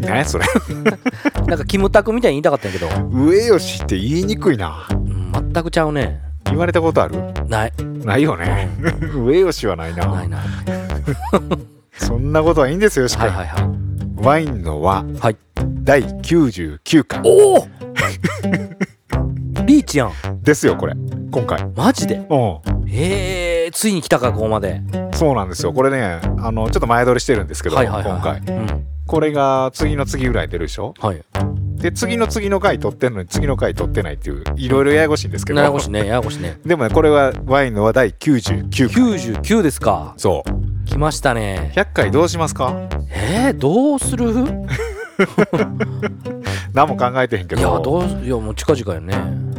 何やそれ。なんかキムタクみたいに言いたかったんやけど、上吉って言いにくいな。うん全くちゃうね。言われたことある？ない。ないよね。上吉はないな。ないな。い そんなことはいいんですよしか、はいはいはい。ワインのははい。第99回おお！リーチやん。ですよこれ。今回。マジで？うえー、ついに来たかここまで。んそうなんですよ。これねあのちょっと前撮りしてるんですけど、はいはいはい。今回。うんこれが次の次ぐらい出るでしょ？はい。で次の次の回撮ってんのに次の回撮ってないっていういろいろややこしいんですけど。ややこしいねややこしいね。でもねこれはワインのは第99回。99ですか。そう。来ましたね。100回どうしますか？えー、どうする？何も考えてへんけいやどどういやもう近々よね。うん、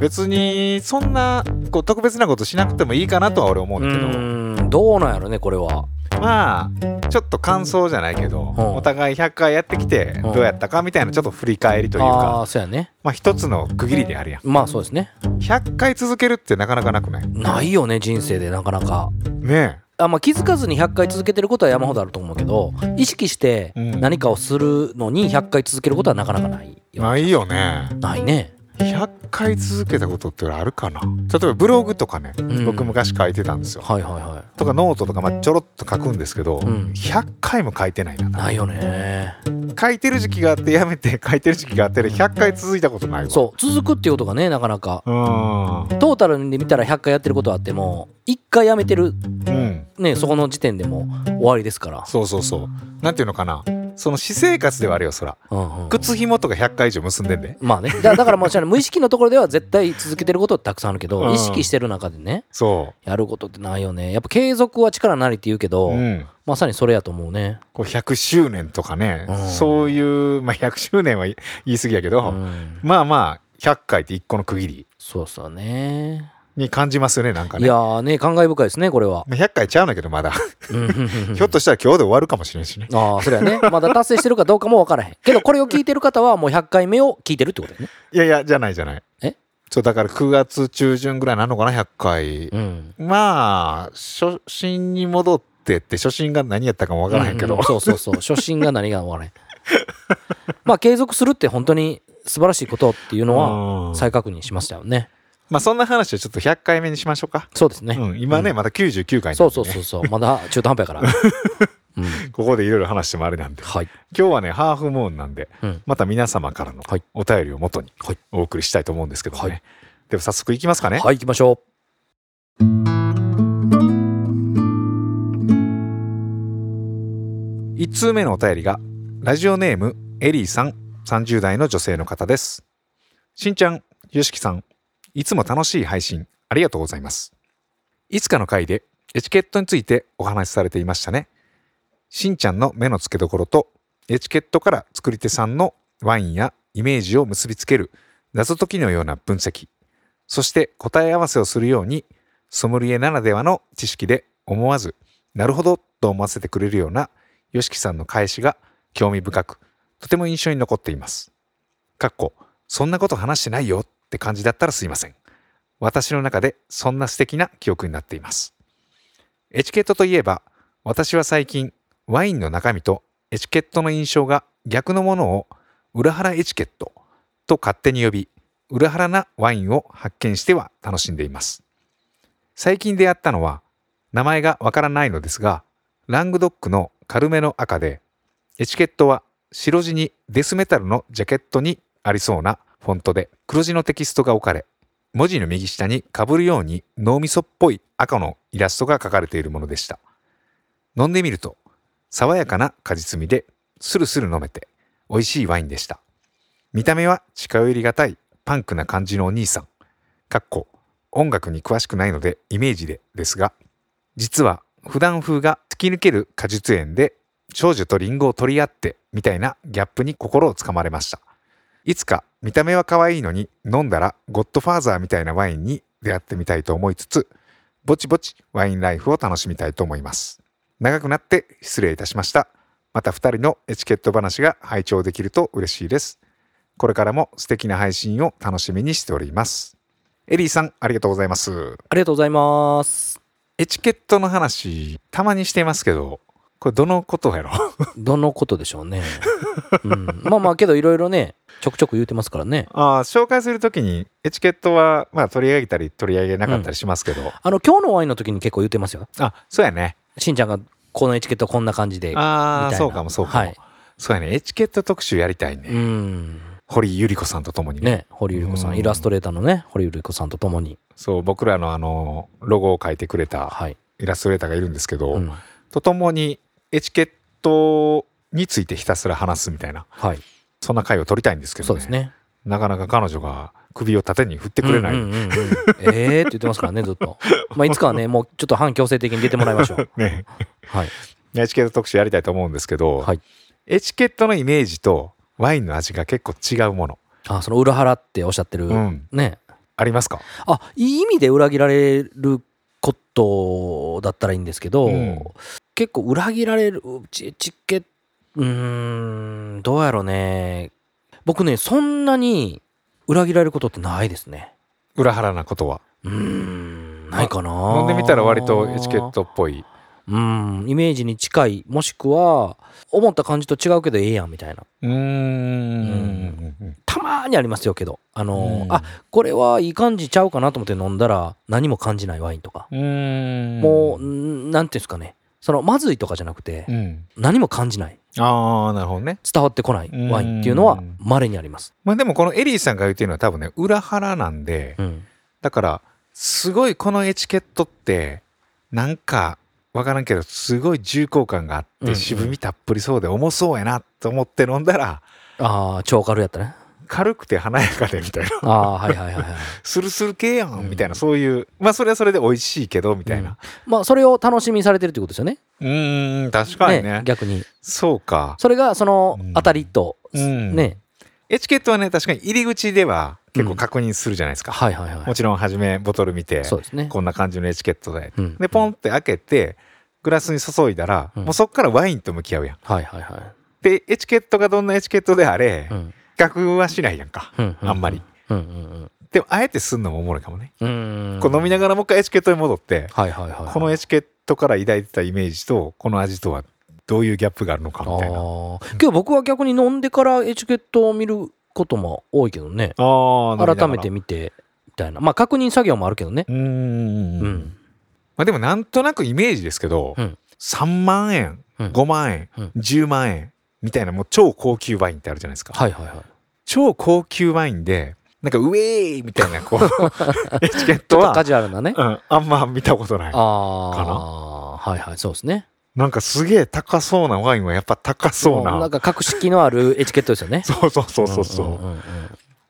別にそんなこう特別なことしなくてもいいかなとは俺思ううんだけど。ーん。どうなんやろねこれは。まあちょっと感想じゃないけど、うん。お互い100回やってきてうん。どうやったかみたいなちょっと振り返りというあかあそうやね。まあ一つの区切りであるやん。まあそうですね。100回続けるってなかなかなくない？ないよね人生でなかなか。ねあまあ、気づかずに100回続けてることは山ほどあると思うけど意識してうん。何かをするのに100回続けることはなかなかないよえないよね。ないね100回続けたことってあるかな。例えばブログとかね、ん。僕昔書いてたんですよ。はいはいはとかノートとかまあちょろっと書くんですけど、ん。100回も書いてないないないよね。書いてる時期があってやめて 書いてる時期があって100回続いたことないわ。そう。続くっていうことがねなかなか。うん。トータルで見たら100回やってることはあっても1回やめてるうん。ねそこの時点でもう終わりですから。そうそうそう。なんていうのかなその私生活ではあるよそら。うんうん靴紐とか100回以上結んでんで。まあね。だだからもちろん無意識のところでは絶対続けてることってたくさんあるけど、うん。意識してる中でねそやることってないよね。やっぱ継続は力なりって言うけど、う、うん、まさにそれやと思うね。こう100周年とかね、うん。そういう、まあ、100周年は言い過ぎやけど、うん。まあまあ100回って一個の区切り。そうそうねに感じますよねなんかね。いやーね感慨深いですねこれは。まあ100回ちゃうんだけどまだ。ひょっとしたら今日で終わるかもしれんしね。ああそれはね。まだ達成してるかどうかも分からへん。けどこれを聞いてる方はもう100回目を聞いてるってことだよね。いやいやじゃないじゃない。え？そうだから9月中旬ぐらいなのかな100回、うん。まあ初心に戻ってって初心が何やったかもわからへんけど、ううそうそうそう。初心が何が分からへん。まあ継続するって本当に素晴らしいことっていうのはうん。再確認しましたよねまあそんな話をちょっと100回目にしましょうか。そうですね、うん、今ね、まだ99回なんでね。そうそうそうそう。まだ中途半端やから、うん、ここでいろいろ話してもあれなんで。はい。今日はね、ハーフムーンなんで、うん。また皆様からのはい。お便りをもとにはい。お送りしたいと思うんですけどね。はい。では早速いきますかね。はい行きましょ1通目のお便りが、ラジオネーム、エリーさん、30代の女性の方です。しんちゃん、よしきさん、いつも楽しい配信、ありがとうございます。いつかの回で、エチケットについてお話しされていましたね。しんちゃんの目の付けどころと、エチケットから作り手さんのワインやイメージを結びつける謎解きのような分析、そして答え合わせをするように、ソムリエならではの知識で思わず、なるほどと思わせてくれるような YOSHIKI さんの返しが興味深く、とても印象に残っています。かっこ、そんなこと話してないよって感じだったらすいません。私の中でそんな素敵な記憶になっています。エチケットといえば、私は最近、ワインの中身とエチケットの印象が逆のものを裏腹エチケットと勝手に呼び、裏腹なワインを発見しては楽しんでいます。最近出会ったのは、名前がわからないのですが、ラングドックの軽めの赤で、エチケットは白地にデスメタルのジャケットにありそうなフォントで黒字のテキストが置かれ、文字の右下に被るように脳みそっぽい赤のイラストが描かれているものでした。飲んでみると、爽やかな果実味でスルスル飲めて美味しいワインでした。見た目は近寄りがたいパンクな感じのお兄さん。かっこ音楽に詳しくないのでイメージでですが、実は普段風が突き抜ける果実園で少女とリンゴを取り合ってみたいなギャップに心をつかまれましたいつか見た目は可愛いのに飲んだらゴッドファーザーみたいなワインに出会ってみたいと思いつつぼちぼちワインライフを楽しみたいと思います。長くなって失礼いたしました。また2人のエチケット話が拝聴できると嬉しいです。これからも素敵な配信を楽しみにしております。エリーさんありがとうございます。ありがとうございます。エチケットの話たまにしてますけどこれどのことやろ？どのことでしょうね。うん、まあまあけどいろいろねちょくちょく言うてますからね。あー紹介するときにエチケットはまあ取り上げたり取り上げなかったりしますけど、あの今日のワインの時に結構言ってますよ。あそうやねしんちゃんがこのエチケットこんな感じで。ああそうかもそうかも、はいそうやねエチケット特集やりたいね、うん。堀ゆり子さんとともにねね堀ゆり子さうんんイラストレーターのね堀ゆり子さんとともに。そう僕らのあのロゴを書いてくれたはい。イラストレーターがいるんですけど、うん、とともにエチケットについてひたすら話すみたいなはい。そんな回を取りたいんですけど、ね、そうですね。なかなか彼女が首を縦に振ってくれない、うんうんうんうん。ええ って言ってますからねずっと。まあいつかはね もうちょっと反強制的に出てもらいましょう。ね。はい。エチケット特集やりたいと思うんですけど、はい。エチケットのイメージとワインの味が結構違うもの、あその裏腹っておっしゃってる、うん、ね。ありますか？あいい意味で裏切られることだったらいいんですけど、うん。結構裏切られるチチケットうーんどうやろうね。僕ねそんなに裏切られることってないですね。裏腹なことは。うーんないかな。飲んでみたら割とエチケットっぽい。うんイメージに近い。もしくは思った感じと違うけどええやんみたいな。うーん。たまーにありますよけど。あのーうん。あこれはいい感じちゃうかなと思って飲んだら何も感じないワインとか、うもうんなんていうんですかねそのまずいとかじゃなくて、うん。何も感じない。ああなるほどね。伝わってこないワインっていうのは稀にあります、まあでもこのエリーさんが言ってるのは多分ね裏腹なんでうん、だからすごいこのエチケットってなんかわからんけどすごい重厚感があっうんうん。て渋みたっぷりそうで重そうやなと思って飲んだらああ超軽やったね軽くて華やかでみたいな。ああはいはいはいはい。スルスル系やうん。んみたいな。そういうまあそれはそれで美味しいけどみたいな。まあそれを楽しみにされてるってことですよね。うーん確かにね。逆に。そうか。それがそのうん。当たりと、うん。ね。エチケットはね確かに入り口では結構確認するじゃないですか、はいはいはい。もちろん初めボトル見てそうですね。こんな感じのエチケットでうん。でポンって開けてグラスに注いだら、うん。もうそっからワインと向き合うやん。はいはいはい。でエチケットがどんなエチケットであれ、比うん較はしないやんか、うんあんまり。うんうんでもあえてすんのもおもろいかもね、うんうん。こう飲みながらもう一回エチケットに戻って、はいはいはいこのエチケットから抱いてたイメージとこの味とはどういうギャップがあるのかみたいな。あああけど僕は逆に飲んでからエチケットを見ることも多いけどね。改めて見てみたいな。まあ確認作業もあるけどね。うーん。うん。まあ、でもなんとなくイメージですけど、うん。3万円うん。5万円、うん。10万円みたいなもう超高級ワインってあるじゃないですか、はいはいはい超高級ワインでなんかウェーイみたいなこう エチケットはカジュアルなね。うん、あんま見たことないああはいはいそうですね。なんかすげえ高そうなワインはやっぱ高そうな。なんか格式のあるエチケットですよね。そうそうそうそうそう,、んんんうん。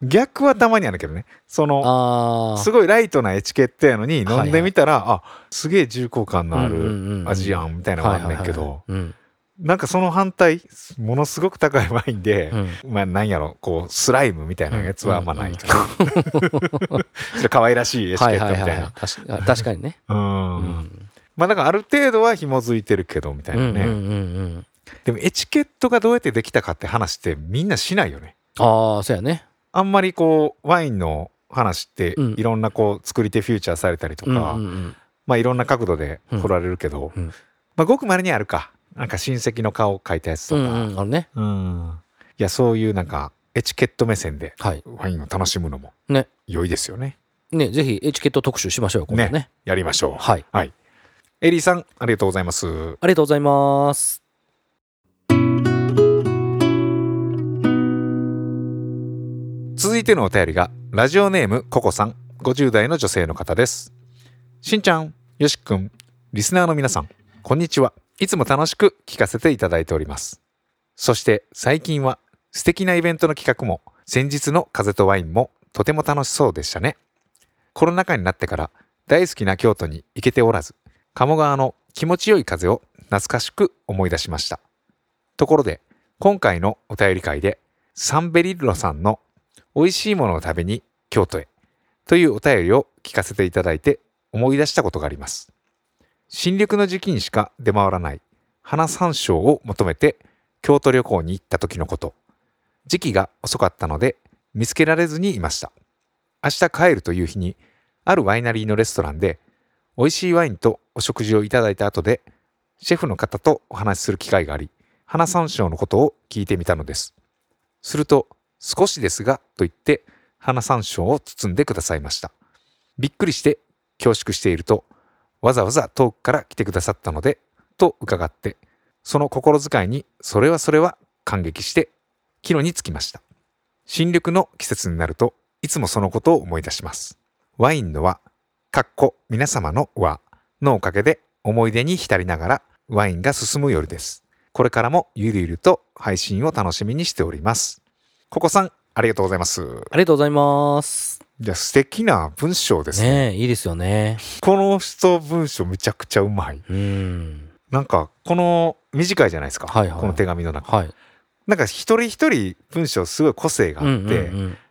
逆はたまにあるけどね。そのすごいライトなエチケットやのにはいはい飲んでみたら、あすげえ重厚感のあるる味やんみたいなのがあんねんけど、うんなんかその反対ものすごく高いワインで、うん。まあなんやろこうスライムみたいなやつはあん。まないと。可愛らしいエチケはいットみたいな。はいはいはい確か確かにね。うん。うん。まあだからある程度は紐づいてるけどみたいなね、うんうんうんうんでもエチケットがどうやってできたかって話ってみんなしないよね。ああそうやね。あんまりこうワインの話ってうん。いろんなこう作り手フューチャーされたりとか、うんうんうんまあいろんな角度で撮られるけど、うん。まあごく稀にあるかなんか親戚の顔を描いたやつとうんか、うんあのね。うん。いやそういうなんかエチケット目線ではい。ワインを楽しむのもね。良いですよね。ねぜひエチケット特集しましょうよ今度ね。やりましょう。はい。はい。エリーさんありがとうございます。ありがとうございます。続いてのお便りがラジオネームココさん50代の女性の方です。しんちゃんよしくんリスナーの皆さんこんにちはいつも楽しく聞かせていただいております。そして最近は素敵なイベントの企画も先日の風とワインもとても楽しそうでしたね。コロナ禍になってから大好きな京都に行けておらず鴨川の気持ちよい風を懐かしく思い出しました。ところで今回のお便り会でサンベリッロさんの美味しいものを食べに京都へというお便りを聞かせていただいて思い出したことがあります。新緑の時期にしか出回らない。花山椒を求めて京都旅行に行った時のこと。時期が遅かったので見つけられずにいました。明日帰るという日にあるワイナリーのレストランで美味しいワインとお食事をいただいた後でシェフの方とお話しする機会があり花山椒のことを聞いてみたのです。すると少しですがと言って花山椒を包んでくださいました。びっくりして恐縮しているとわざわざ遠くから来てくださったのでと伺ってその心遣いにそれはそれは感激して帰路につきました。新緑の季節になるといつもそのことを思い出します。ワインの輪かっこ皆様の輪のおかげで思い出に浸りながらワインが進む夜です。これからもゆるゆると配信を楽しみにしております。ここさんありがとうございます。ありがとうございます。いや素敵な文章ですね。ねえいいですよね。この人文章めちゃくちゃうまい。うん。なんかこの短いじゃないですか、はいはい。この手紙の中。はい。なんか一人一人文章すごい個性があって、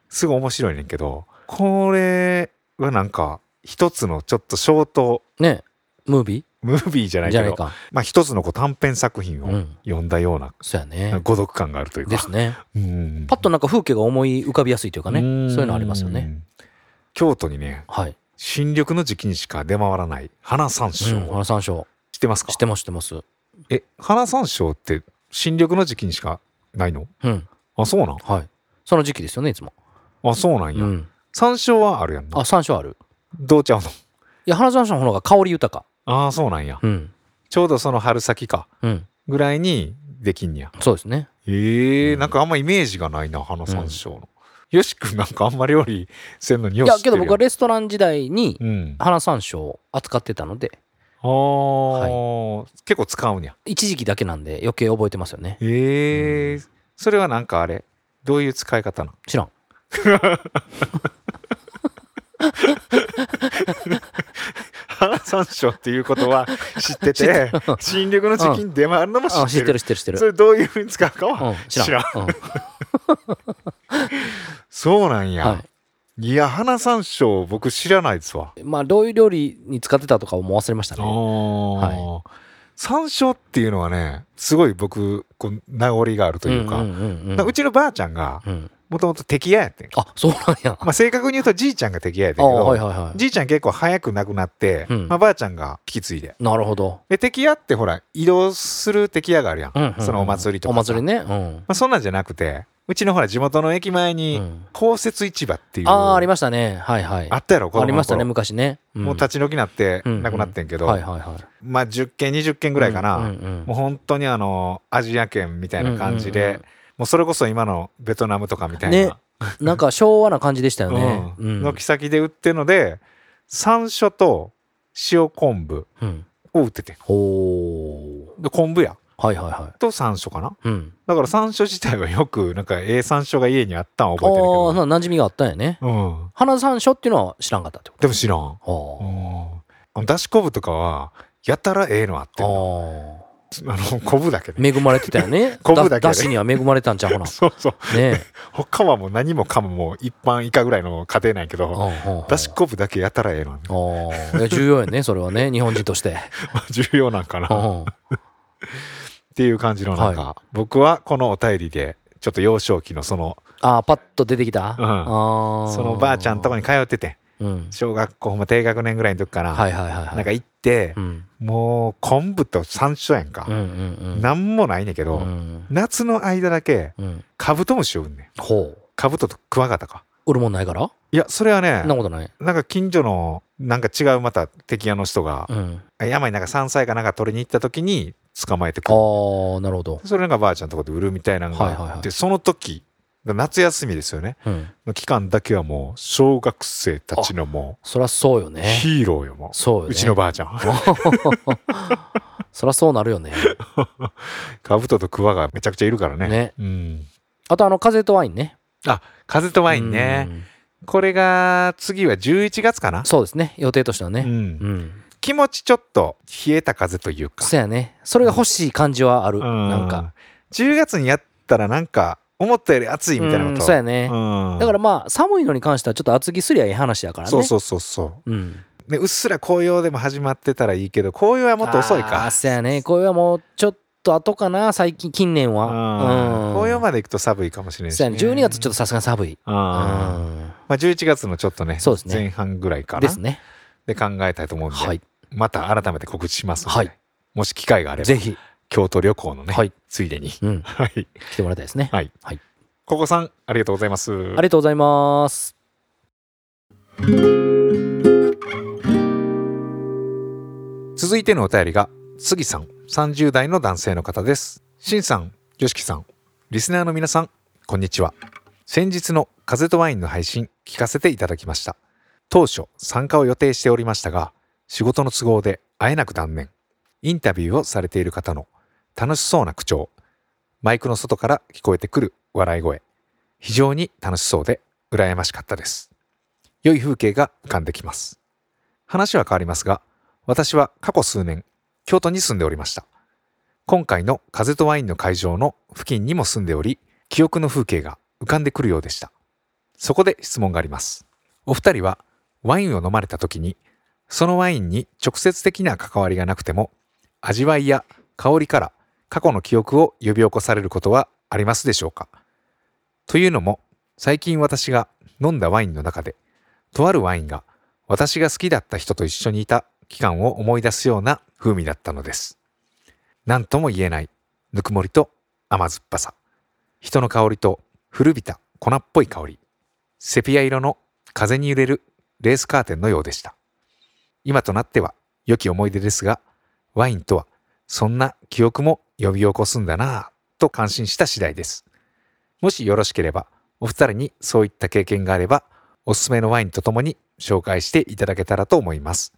すごい面白いねんけどこれはなんか一つのちょっとショートねムービムービーじゃないけどまあ一つのこう短編作品をうん。読んだような、そうやね。孤独感があるというか。ですね。うん。パッとなんか風景が思い浮かびやすいというかね。ん。そういうのありますよね。京都にねはい。新緑の時期にしか出回らない花山うん椒、花山椒知ってますか？知ってます知ってます。え花山椒って新緑の時期にしかないの？うん。あそうなん？はい。その時期ですよねいつも。あそうなんや、うん。山椒はあるやんな。あ山椒ある。どうちゃうの？いや花山椒の方が香り豊かああそうなんや。うん。ちょうどその春先か。うん。ぐらいにできんや。そうですね。ええうん。なんかあんまイメージがないな花山椒の、よしくんなんかあんま料理せんのによいやけど僕はレストラン時代にうん。花山椒を扱ってたので。あー、結構使うんや。一時期だけなんで余計覚えてますよね。ええそれはなんかあれ？どういう使い方なの？知らん 花山椒っていうことは知っててて新緑の時期に出回るのも知ってる。あ知ってる知ってる知ってる。それどういうふうに使うかは、うん。知らん。そうなんや、、はい。や花山椒僕知らないですわ。いまあどういう料理に使ってたとかもう忘れましたあねー山椒っていうのはねすごい僕こう名残があるというか、んうちのばあちゃんがうんもともと敵屋やってんあそうなんや。まあ正確に言うとじいちゃんが敵屋やってあんけど、はいはいはじいちゃん結構早く亡くなって、うん。まあ、ばあちゃんが引き継いで。いなるほど。で敵屋ってほら移動する敵屋があるやん、うんうんうん。そのお祭りとかおさ祭りね。うん。まあ、そんなんじゃなくてうちのほら地元の駅前にうん。公設市場っていう、ああありましたね。はいはい。あったやろ子供の頃。ありましたね昔ね。ん。もう立ち退きなってうんうん。なくなってんけど、はいはいはい。まあ10軒20軒ぐらいかな、うんうんうん。もう本当にあのアジア圏みたいな感じで、うんうんうんもうそれこそ今のベトナムとかみたいな、ね。なんか昭和な感じでしたよね。うん。うん。軒先で売ってるので山椒と塩昆布うん。を売ってて。ほで昆布やはいはいはと山椒かな。いうん。だから山椒自体はよくなんかええ山椒が家にあったんはあ覚えてるけあどーな馴染みがあったんやね。うん。花山椒っていうのは知らんかったってこでも知らんだし昆布とかはやたらええのあってあんーあの昆布だけで恵まれてたよね。昆布だけでだしには恵まれたんちゃうかな。そうそう。ね他はもう何もかももう一般以下ぐらいの家庭なんやけえどだし昆布だけやたらええのああ。いや重要やねそれはね 日本人として。重要なんかな。うん。っていう感じのなんか、僕はこのお便りでちょっと幼少期のそのああパッと出てきた？うん。そのばあちゃんとこに通っててうん小学校も低学年ぐらいの時かな、はいはいはいはい。なんか行ってう、ん。もう昆布と山椒やんか。うん、もないねんけど、うん。夏の間だけうん。カブトムシを売んねん。ほう。カブトとクワガタか。売るもんないから？いやそれはねなことない。なんか近所のなんか違うまた敵屋の人が、うん。山になんか山菜かなんか取りに行った時に捕まえてくある。あなるほど。それがばあちゃんのとこで売るみたいなのがあって、はいはいはい。その時夏休みですよね。うん。の期間だけはもう小学生たちのもそりゃそうようね。ヒーローよもう。そうよね。うちのばあちゃん。そりゃそうなるよね。カブトとクワがめちゃくちゃいるからね。ね。うん、あとあの風とワインね。あ風とワインね。うん。これが次は11月かな？そうですね。予定としてはね。うん。うん。気持ちちょっと冷えた風というか。そうやね。それが欲しい感じはある。うん。なんか。10月にやったらなんか思ったより暑いみたいなこと。うんそうやね、うん。だからまあ寒いのに関してはちょっと厚着すりゃいい話やからね。そうそうそうそう。うん。ね、うっすら紅葉でも始まってたらいいけど紅葉はもっと遅いか。そうやね。これはもうちょっと後かな最近近年うん。は紅葉まで行くと寒いかもしれないし、ね、そうやね。12月ちょっとさすがに寒い。うん。まあ、11月のちょっとねそうですね。前半ぐらいかな。ですね。で考えたいと思うんで、はい。また改めて告知しますので、はい。もし機会があればぜひ、京都旅行のね、はいついでに、うん、はい、来てもらいたいですね。はい。はい。ここさんありがとうございます。ありがとうございます。続いてのお便りが杉さん。30代の男性の方です。しんさんよしきさん。リスナーの皆さんこんにちは。先日の風とワインの配信聞かせていただきました。当初参加を予定しておりましたが仕事の都合で会えなく断念。インタビューをされている方の楽しそうな口調。マイクの外から聞こえてくる笑い声。非常に楽しそうで羨ましかったです。良い風景が浮かんできます。話は変わりますが私は過去数年京都に住んでおりました。今回の風とワインの会場の付近にも住んでおり記憶の風景が浮かんでくるようでした。そこで質問があります。お二人はワインを飲まれた時にそのワインに直接的な関わりがなくても味わいや香りから過去の記憶を呼び起こされることはありますでしょうか？というのも最近私が飲んだワインの中でとあるワインが私が好きだった人と一緒にいた期間を思い出すような風味だったのです。何とも言えないぬくもりと甘酸っぱさ。人の香りと古びた粉っぽい香り。セピア色の風に揺れるレースカーテンのようでした。今となっては良き思い出ですが、ワインとはそんな記憶も呼び起こすんだなぁと感心した次第です。もしよろしければ、お二人にそういった経験があれば、おすすめのワインとともに紹介していただけたらと思います。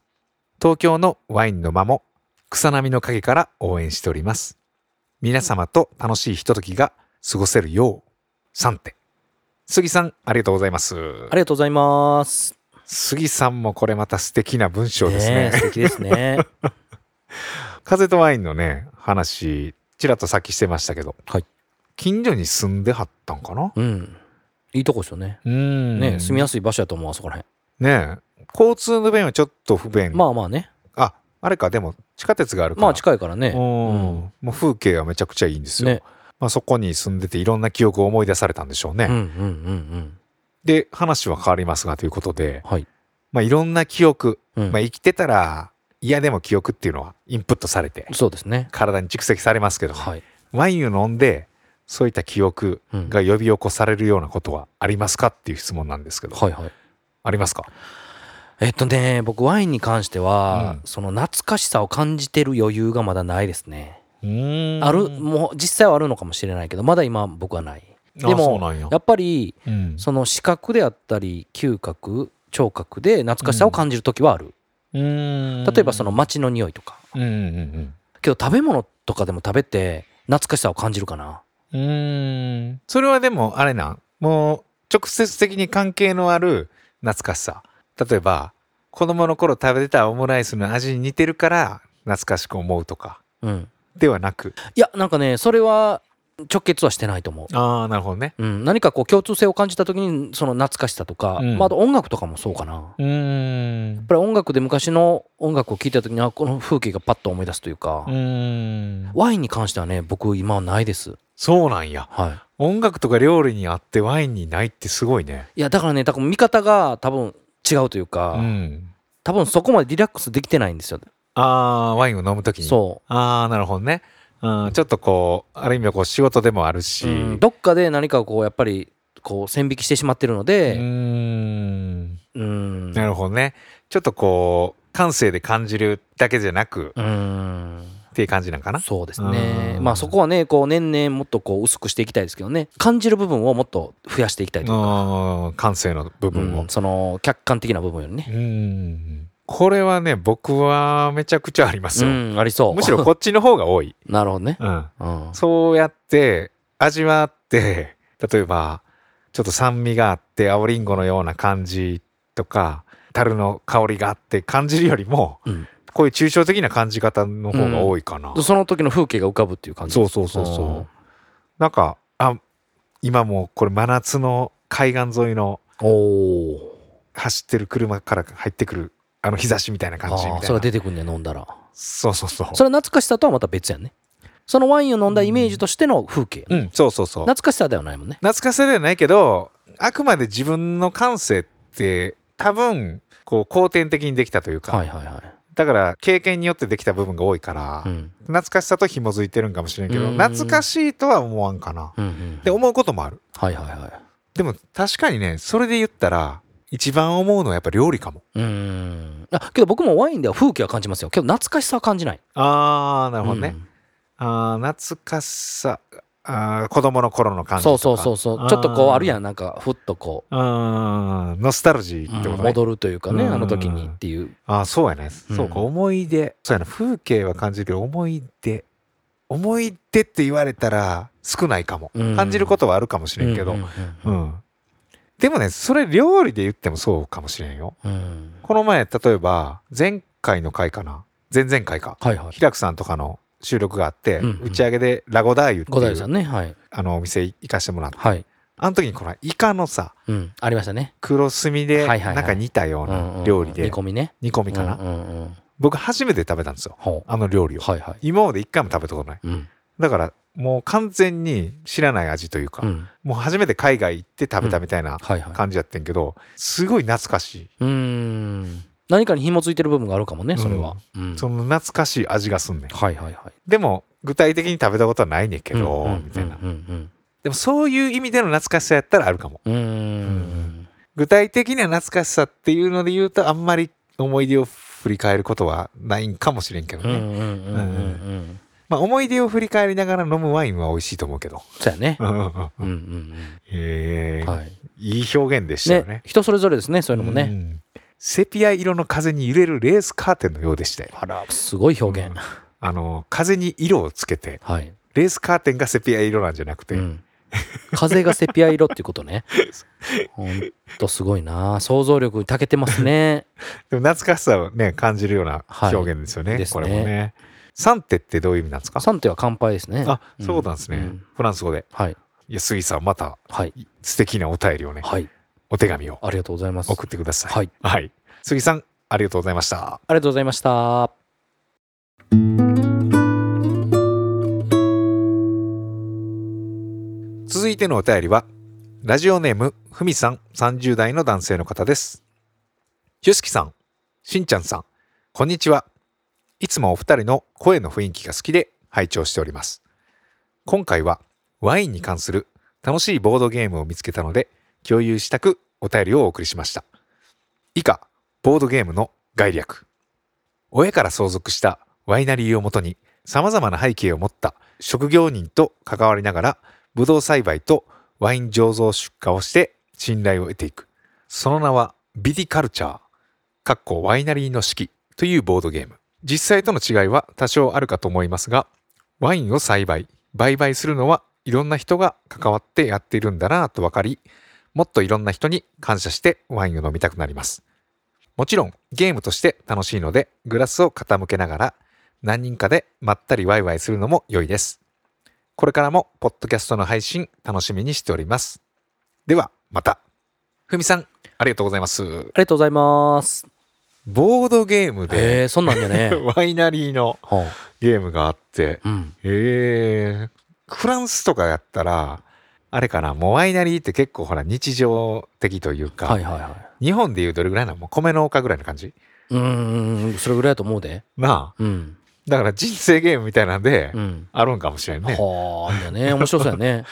東京のワインの間も草波の陰から応援しております。皆様と楽しいひとときが過ごせるよう、3手。杉さん、ありがとうございます。ありがとうございます杉さんもこれまた素敵な文章ですね。え素敵ですね 風とワインのね、話、ちらっとさっきしてましたけど、はい。近所に住んではったんかな？うん。いいとこですよね。うん。ね住みやすい場所やと思うあそこらへんねえ。交通の便はちょっと不便。まあまあね。あ、あれか、でも地下鉄があるから。まあ近いからね。うん。もう風景はめちゃくちゃいいんですよ。ね。まあ、そこに住んでていろんな記憶を思い出されたんでしょうね。うんうんうんうん。で、話は変わりますがということで、はい。まあ、いろんな記憶、うん。まあ、生きてたら嫌でも記憶っていうのはインプットされてそうですね。体に蓄積されますけど、ねはい。ワインを飲んでそういった記憶うん。が呼び起こされるようなことはありますかっていう質問なんですけど、はいはい。ありますか？えっとね僕ワインに関しては、うん。その懐かしさを感じてる余裕がまだないですね。あるもう実際はあるのかもしれないけどまだ今僕はない。あでもや。やっぱりうん。その視覚であったり嗅覚聴覚で懐かしさを感じる時はある、例えばその街の匂いとか。うんうんうん。けど食べ物とかでも食べて懐かしさを感じるかな。うーん。それはでもあれなん。もう直接的に関係のある懐かしさ。例えば子供の頃食べてたオムライスの味に似てるから懐かしく思うとか。うん。ではなく。いやなんかねそれは直結はしてないと思う。ああなるほどね。うん、何かこう共通性を感じた時にその懐かしさとか、うん。まあ、あと音楽とかもそうかな。やっうーん。ぱり音楽で昔の音楽を聴いた時にあこの風景がパッと思い出すというか、うーん。ワインに関してはね僕今はないです。そうなんや。は音楽とか料理にあってワインにないってすごいね。いいやだからね多分見方が多分違うというか、うん。多分そこまでリラックスできてないんですよ。ああワインを飲むときに。そああなるほどね、うん、ちょっとこうある意味こう仕事でもあるし、う、うんどっかで何かこうやっぱりこう線引きしてしまってるのでん。うん。なるほどね。ちょっとこう感性で感じるだけじゃなくうん。っていう感じなんかな？そうですね。うん。まあそこはねこう年々もっとこう薄くしていきたいですけどね。感じる部分をもっと増やしていきたいというか、うん感性の部分を。うん、その客観的な部分よりね。うんこれはね僕はめちゃくちゃありますうよ、んありそう。むしろこっちの方が多い、なるほどね、うん、うん、そうやって味わって例えばちょっと酸味があって青りんごのような感じとか樽の香りがあって感じるよりもうん。こういう抽象的な感じ方の方が多いかな、その時の風景が浮かぶっていう感じ。そうそうそうそう。なんかあ今もうこれ真夏の海岸沿いの走ってる車から入ってくるあの日差しみたいな感じみたいな。それが出てくんねや飲んだら。そうそうそう。それは懐かしさとはまた別やんね。そのワインを飲んだイメージとしての風景、うんそうそうそう。懐かしさではないもんね。懐かしさではないけどあくまで自分の感性って多分こう後天的にできたというか、はいはいはい、だから経験によってできた部分が多いから、うん。懐かしさと紐づいてるんかもしれんけどうん。懐かしいとは思わんかな。うんうんって思うこともある。はいはいはい。でも確かにねそれで言ったら一番思うのはやっぱ料理かも。うーん。あけど僕もワインでは風景は感じますよ。けど懐かしさは感じない。あーななるほどね、あー懐かしさ。あー子供の頃の感じそうとかそうそう。そうちょっとこうあるやん。んなんかふっとこあーノスタルジーってう、ことね、戻るというかねうん。あの時にっていう。ああそうやね、うん。そうか思い出。そうやな風景は感じるけど思い出。思い出って言われたら少ないかも、うん。感じることはあるかもしれんけど。うん。うん、でもねそれ料理で言ってもそうかもしれんよ。うん。うんこの前例えば前回の回かな？前々回か。はいはい。平久さんとかの収録があって、うんうん。打ち上げでラゴダーユっていうんね。はい。あのお店行かしてもらって。はい。あの時にこのイカのさうん。ありましたね。黒炭でなんか煮たようなん料理で。煮込みね。煮込みかな、うんうんうん。僕初めて食べたんですよ。ほあの料理を、うはいはい。今まで一回も食べたことない。うん。だからもう完全に知らない味というか、うん。もう初めて海外行って食べたみたいなはいはい。感じやってんけどすごい懐かしい、うーん。何かに紐づいてる部分があるかもねそれは。うん。その懐かしい味がすんねん。はいはいはい。でも具体的に食べたことはないねんけど、うんうんみたいな。うんうんでもそういう意味での懐かしさやったらあるかも。うん。具体的な懐かしさっていうので言うとあんまり思い出を振り返ることはないんかもしれんけどね、うんうんうんうんうんまあ思い出を振り返りながら飲むワインは美味しいと思うけど。そうやね。うん。うんうんうん。うんえーうんはい。いい表現でしたよね。ね人それぞれですねそういうのもね。うん。セピア色の風に揺れるレースカーテンのようでしたよ。あらすごい表現。あの風に色をつけてはい。レースカーテンがセピア色なんじゃなくて、うん。風がセピア色っていうことね。ほんとすごいな。想像力に長けてますね。でも懐かしさをね感じるようなはい。表現ですよね、ですね。これもねサンテってどういう意味なんですか？サンテは乾杯ですね。あそうなんですね、うん。フランス語で。はい。いや杉さんまたはい。素敵なお便りをねはい。お手紙をありがとうございます。送ってください。はい。はい、杉さんありがとうございました。ありがとうございました。続いてのお便りはラジオネームふみさん30代の男性の方です。ゆすきさんしんちゃんさんこんにちはいつもお二人の声の雰囲気が好きで拝聴しております今回はワインに関する楽しいボードゲームを見つけたので共有したくお便りをお送りしました以下ボードゲームの概略親から相続したワイナリーをもとに様々な背景を持った職業人と関わりながらブドウ栽培とワイン醸造出荷をして信頼を得ていく。その名はビティカルチャー、ワイナリーの式というボードゲーム。実際との違いは多少あるかと思いますが、ワインを栽培、売買するのはいろんな人が関わってやっているんだなと分かり、もっといろんな人に感謝してワインを飲みたくなります。もちろんゲームとして楽しいのでグラスを傾けながら何人かでまったりワイワイするのも良いです。これからもポッドキャストの配信楽しみにしております。ではまた。ふみさんありがとうございます。ありがとうございますボードゲームへでえそんなんだね。ワイナリーのはゲームがあって、あうん。えー、フランスとかやったらあれかなもうワイナリーって結構ほら日常的というか、はいはいはい。日本でいうどれぐらいなのもう米農家ぐらいの感じ？うーんそれぐらいだと思うで。なあうん。だから人生ゲームみたいなんで、うん。あるんかもしれんね。はあね。面白そうやね。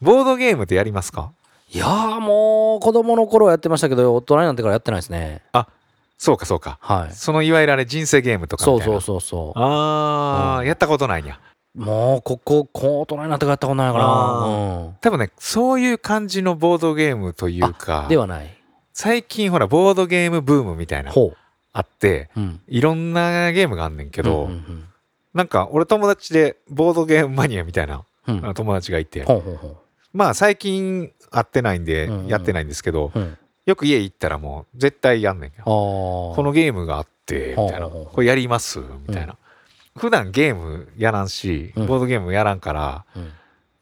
ボードゲームってやりますか？いやーもう子供の頃はやってましたけど大人になってからやってないですねそうかそうか。はい。そのいわゆるあれ人生ゲームとかそう。そうそうそああ、うん。やったことないんや。うもうこここう大人になってからやったことないかあな多分ね、そういう感じのボードゲームというかうん、ではない。最近ほら、ボードゲームブームみたいなほあって、ううん。いろんなゲームがあんねんけど、うんうんなんか俺友達でボードゲームマニアみたいな友達がいて、ほうほうほまあ最近会ってないんでうんうん。やってないんですけど、ううんよく家行ったらもう絶対やんねんよ。あーこのゲームがあって、みたいな。これやります？みたいな。普段ゲームやらんし、うんボードゲームやらんから、うん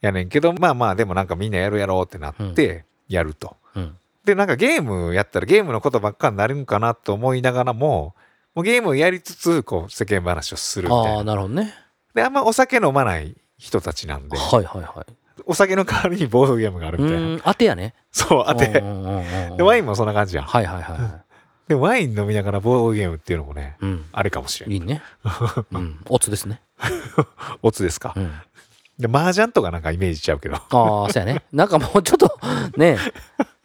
やねんけどまあまあでもなんかみんなやるやろうってなってやると。うんでなんかゲームやったらゲームのことばっかになるんかなと思いながらももうゲームをやりつつこう世間話をするみたいああな。なるほどねであんまお酒飲まない人たちなんではいはいはいお酒の代わりにボードゲームがあるうみたいな。当てやねそう当て。うんうんうんうんでワインもそんな感じやん。はいはいはいはでワイン飲みながらボードゲームっていうのもねいうんあれかもしれん。いいね うんおつですねオツですか。うんで麻雀とかなんかイメージしちゃうけど。ああそうやねなんかもうちょっとね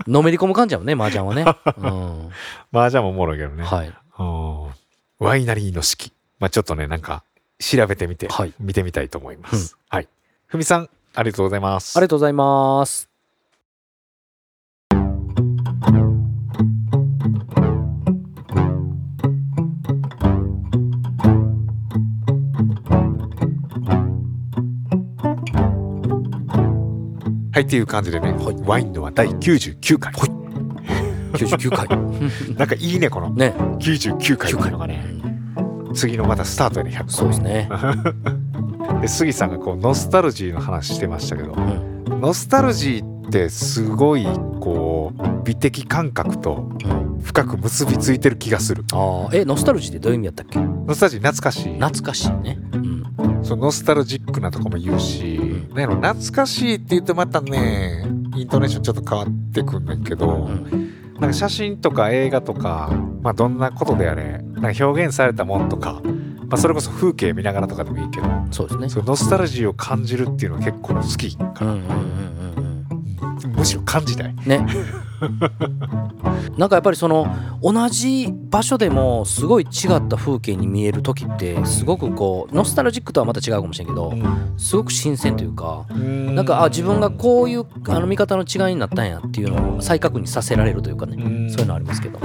のめり込む感じやもんね麻雀はねうん麻雀もおもろいけどね。はいうんワイナリーの式。まあちょっとね、なんか調べてみて、はい見てみたいと思います。はい。ふみさん、ありがとうございます。ありがとうございます。はい、っていう感じでね、はい。ワインのは第99回。99回。なんかいいね、この。ね。99回っていうのがうね、ん次のまたスタートやね、100そうですね で杉さんがこうノスタルジーの話してましたけど、うん。ノスタルジーってすごいこう美的感覚とうん。深く結びついてる気がする。ああえノスタルジーってどういう意味やったっけ？ノスタルジー懐かしい。懐かしいね。うん。そうノスタルジックなとかも言うし、ん。ね、懐かしいって言うとまたねイントネーションちょっと変わってくんねんけど、うん。なんか写真とか映画とか、まあ、どんなことであれなんか表現されたもんとか、まあ、それこそ風景見ながらとかでもいいけどそうですね。そうノスタルジーを感じるっていうのは結構好きかな、うんうんうんむしろ感じたい。ね。なんかやっぱりその同じ場所でもすごい違った風景に見える時ってすごくこうノスタルジックとはまた違うかもしれんけどすごく新鮮というかななんかあ自分がこういうあの見方の違いになったんやっていうのを再確認させられるというかね。そういうのありますけど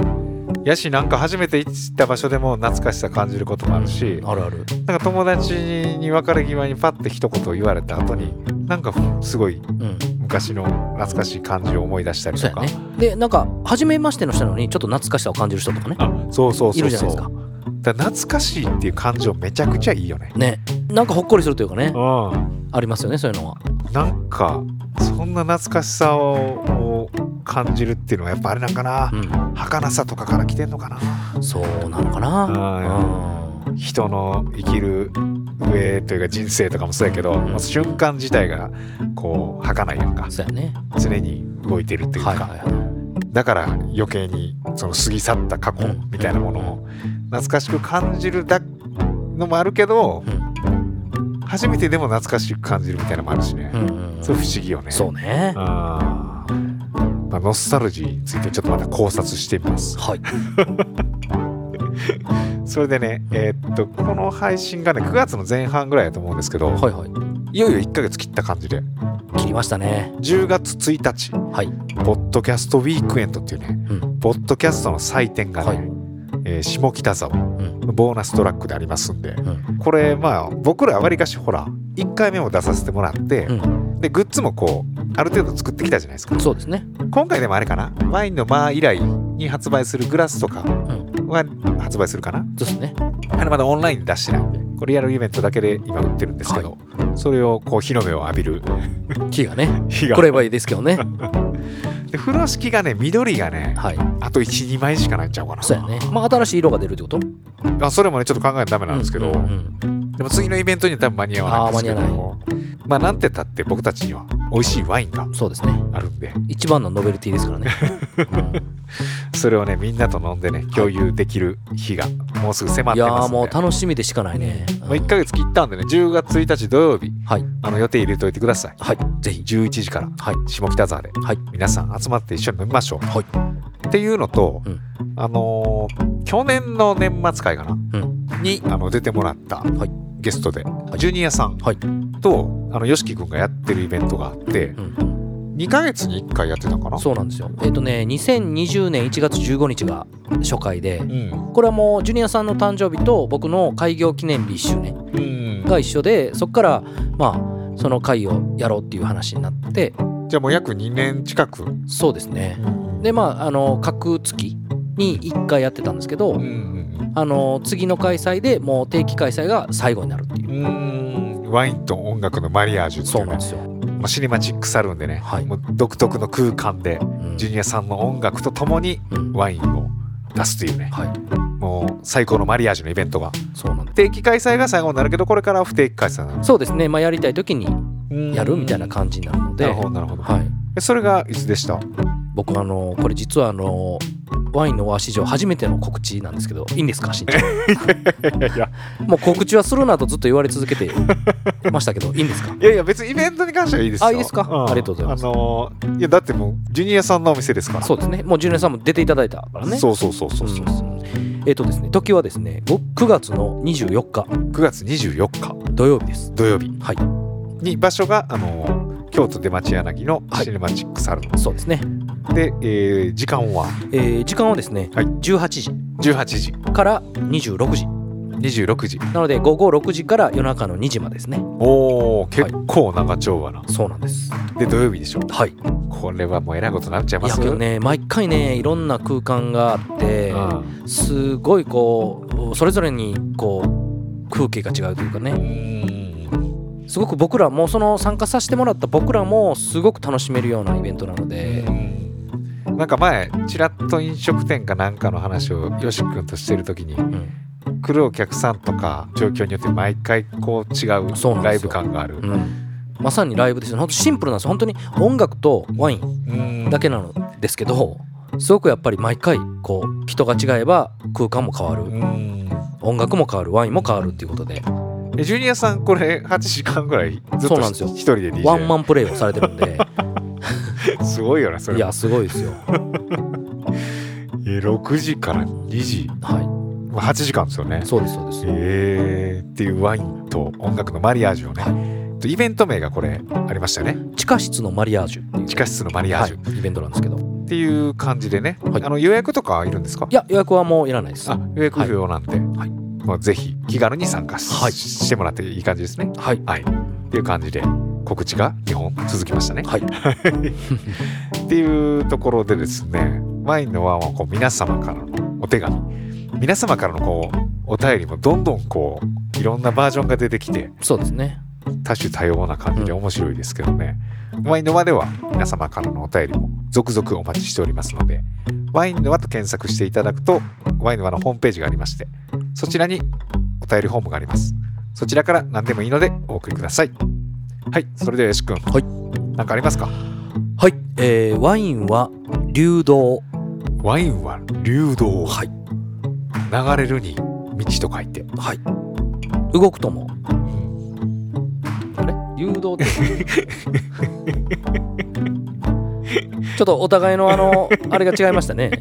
やしなんか初めて行った場所でも懐かしさ感じることもあるし、あるある。なんか友達に別れ際にパッて一言言われた後になんかすごいうん。昔の懐かしい感じを思い出したりとか。そうやね。でなんか初めましての人なのにちょっと懐かしさを感じる人とかね。あそうそうそうそう。いるじゃないですか。だから懐かしいっていう感情めちゃくちゃいいよね。ね。なんかほっこりするというかね。うん。ありますよねそういうのは。なんかそんな懐かしさをを感じるっていうのはやっぱあれなんかな、う儚さとかから来てんのかな。んそうなのかな。うん。人の生きる上というか人生とかもそうやけど、瞬間自体がこう儚いやんか。そうやね。常に動いてるっていうか、はいはいはい。だから余計にその過ぎ去った過去うん。みたいなものを懐かしく感じるだのもあるけど、初めてでも懐かしく感じるみたいなのもあるしね、それ不思議よね。そうね。あノスタルジーについてちょっとまた考察してみます。はい。それでねえーっとこの配信がね9月の前半ぐらいだと思うんですけど、はいはい。いよいよ1ヶ月切った感じで。切りましたね。10月1日はい。ポッドキャストウィークエンドっていうね、うん。ポッドキャストの祭典がね、はい。えー下北沢うん。のボーナストラックでありますんで、うん。これまあ僕らわりかしほら1回目も出させてもらって、うん。でグッズもこうある程度作ってきたじゃないですか。そうですね。今回でもあれかな。ワインのマー以来に発売するグラスとかうん。は発売するかな？そうですね。あれまだオンライン出してない。これやるイベントだけで今売ってるんですけど、それをこう日の目を浴びる。木がね。日 がこれはいいですけどね。で風呂敷がね緑がねはい。あと12枚しかないんちゃうかな。そうやね。まあ新しい色が出るってこと？あそれもねちょっと考えないとダメなんですけど、うんうんうんでも次のイベントには多分間に合わないんですけど。あー間に合まあなんてたって僕たちには美味しいワインがそうですね。あるんで。一番のノベルティですからね、それをねみんなと飲んでね共有できる日がもうすぐ迫ってますんで。もう楽しみでしかないね、まあ、1ヶ月切ったんでね10月1日土曜日はい。あの予定入れといてください。はいぜひ。11時からはい。下北沢ではい。皆さん集まって一緒に飲みましょう、はい。っていうのと、うん。あのー去年の年末会かな、うん。にあの出てもらった、はいゲストで、ジュニアさん。はい。とあの YOSHIKI 君がやってるイベントがあってうんうん。2ヶ月に1回やってたのかな？そうなんですよ。えっ、とね2020年1月15日が初回でうん。これはもうジュニアさんの誕生日と僕の開業記念日1周年うん。が一緒でそこからまあその会をやろうっていう話になって。じゃあもう約2年近く、そうですね。うんでまああの各月に1回やってたんですけど、うんうんあの次の開催でもう定期開催が最後になるっていう。ワインと音楽のマリアージュっていうね。そうなんですよ。まあシネマチックサルーンでね、はい。もう独特の空間でうん。ジュニアさんの音楽とともにうん。ワインを出すというね。はい。もう最高のマリアージュのイベントが。そうなんで定期開催が最後になるけどこれからは不定期開催なの。そうですね。まあやりたい時にやるみたいなじ感じになるので。なるほどなるほど、はい。えそれがいつでした？僕あのこれ実はあのワインのオア史上初めての告知なんですけどいいんですかしんちゃんもう告知はするなとずっと言われ続けてましたけどいいんですか？いやいや別にイベントに関してはいいですよ。あいいですか？ん。ありがとうございます。あのーいやだってもうジュニアさんのお店ですから。そうですね。もうジュニアさんも出ていただいたからね。そうそうそうそうそう、うん。えっ、とですね時はですねご9月の24日。9月24日。土曜日です。土曜日。はい。に場所があのー京都出町柳のはいシネマチックサルーン、そうですね、で、えー時間は？えー時間はですね、はい。18時。18時。から26時。26時。なので午後6時から夜中の2時までですね。おお結構長丁場な、そうなんです。で土曜日でしょ？はい。これはもうえらいことになっちゃいますいやけどね毎回ねいろんな空間があって、うん。すごいこうそれぞれにこう空気が違うというかうねん。すごく僕らもその参加させてもらった僕らもすごく楽しめるようなイベントなので、なんか前ちらっと飲食店かなんかの話をよし君としてる時にうん。来るお客さんとか状況によって毎回こう違うライブ感がある。うん。まさにライブですよ本当シンプルなんですよ。本当に音楽とワインだけなのですけどすごくやっぱり毎回こう人が違えば空間も変わる。うん。音楽も変わる。ワインも変わるっていうことでえジュニアさんこれ8時間ぐらいずっとそうなんですよ。一人で DJ ワンマンプレイをされてるんで。すごいよねそれ。いやすごいですよ。え6時から2時。はまあ8時間ですよね。いそうですそうです。えー、っていうワインと音楽のマリアージュをね、とイベント名がこれありましたよね。地下室のマリアージュ地下室のマリアージュ、はい、イベントなんですけど。いっていう感じでね、はい。あの予約とかいるんですか？や予約はもういらないです。あ予約不要なんで、はいもうぜひ気軽に参加し,、はい。してもらっていい感じですね。はい。はい。っていう感じで告知が2本続きましたね。はい。っていうところでですねワインの輪はこう皆様からのお手紙。皆様からのこうお便りもどんどんこういろんなバージョンが出てきてそうですね。多種多様な感じで面白いですけどね、ワインの輪では皆様からのお便りも続々お待ちしておりますのでワインの輪と検索していただくとワインの輪のホームページがありましてそちらにお便りフォームがあります。そちらから何でもいいのでお送りください。はいそれではよし君。はい。何かありますか？はい、えー、ワインは流動。ワインは流動。はい。流れるに道と書いて、はい。動くとも。あれ？流動って ちょっとお互いのあの あれが違いましたね。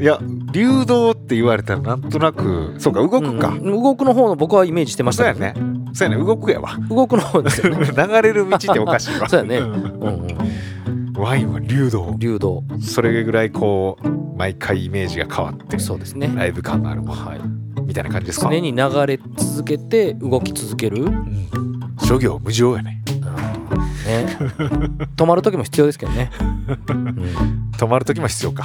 いや流動って言われたらなんとなくそうか動くか、うん動くの方の僕はイメージしてましそうやね。そうやね。動くやわ。動くの方ですよね。流れる道っておかしいわ。そうやね。んうん。うんワインは流動。流動。それぐらいこう毎回イメージが変わってそうですね。ライブ感があるものはい。みたいな感じですか？常に流れ続けて動き続ける、うん。諸行無常やねね、止まる時も必要ですけどね、うん。止まる時も必要か、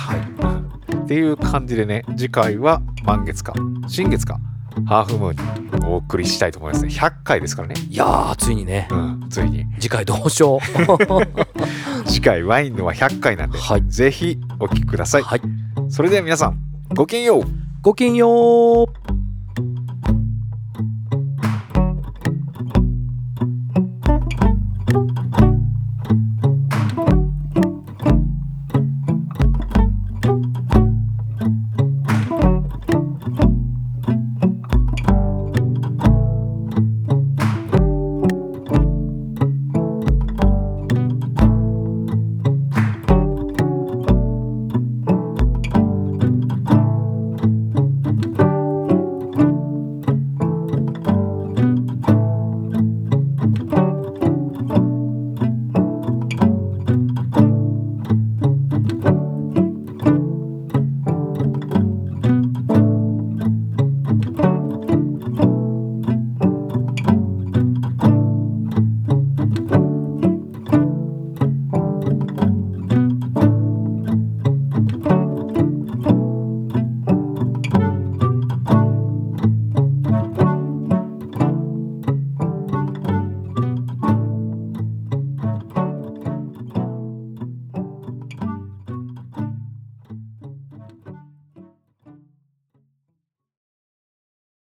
っていう感じでね次回は満月か新月かハーフムーンにお送りしたいと思いますね。100回ですからね。いやーついにね。うんついに。次回どうしよう。次回ワインのは100回なんで、はい。ぜひお聞きください、はい。それでは皆さんごきげんよう。ごきげんよう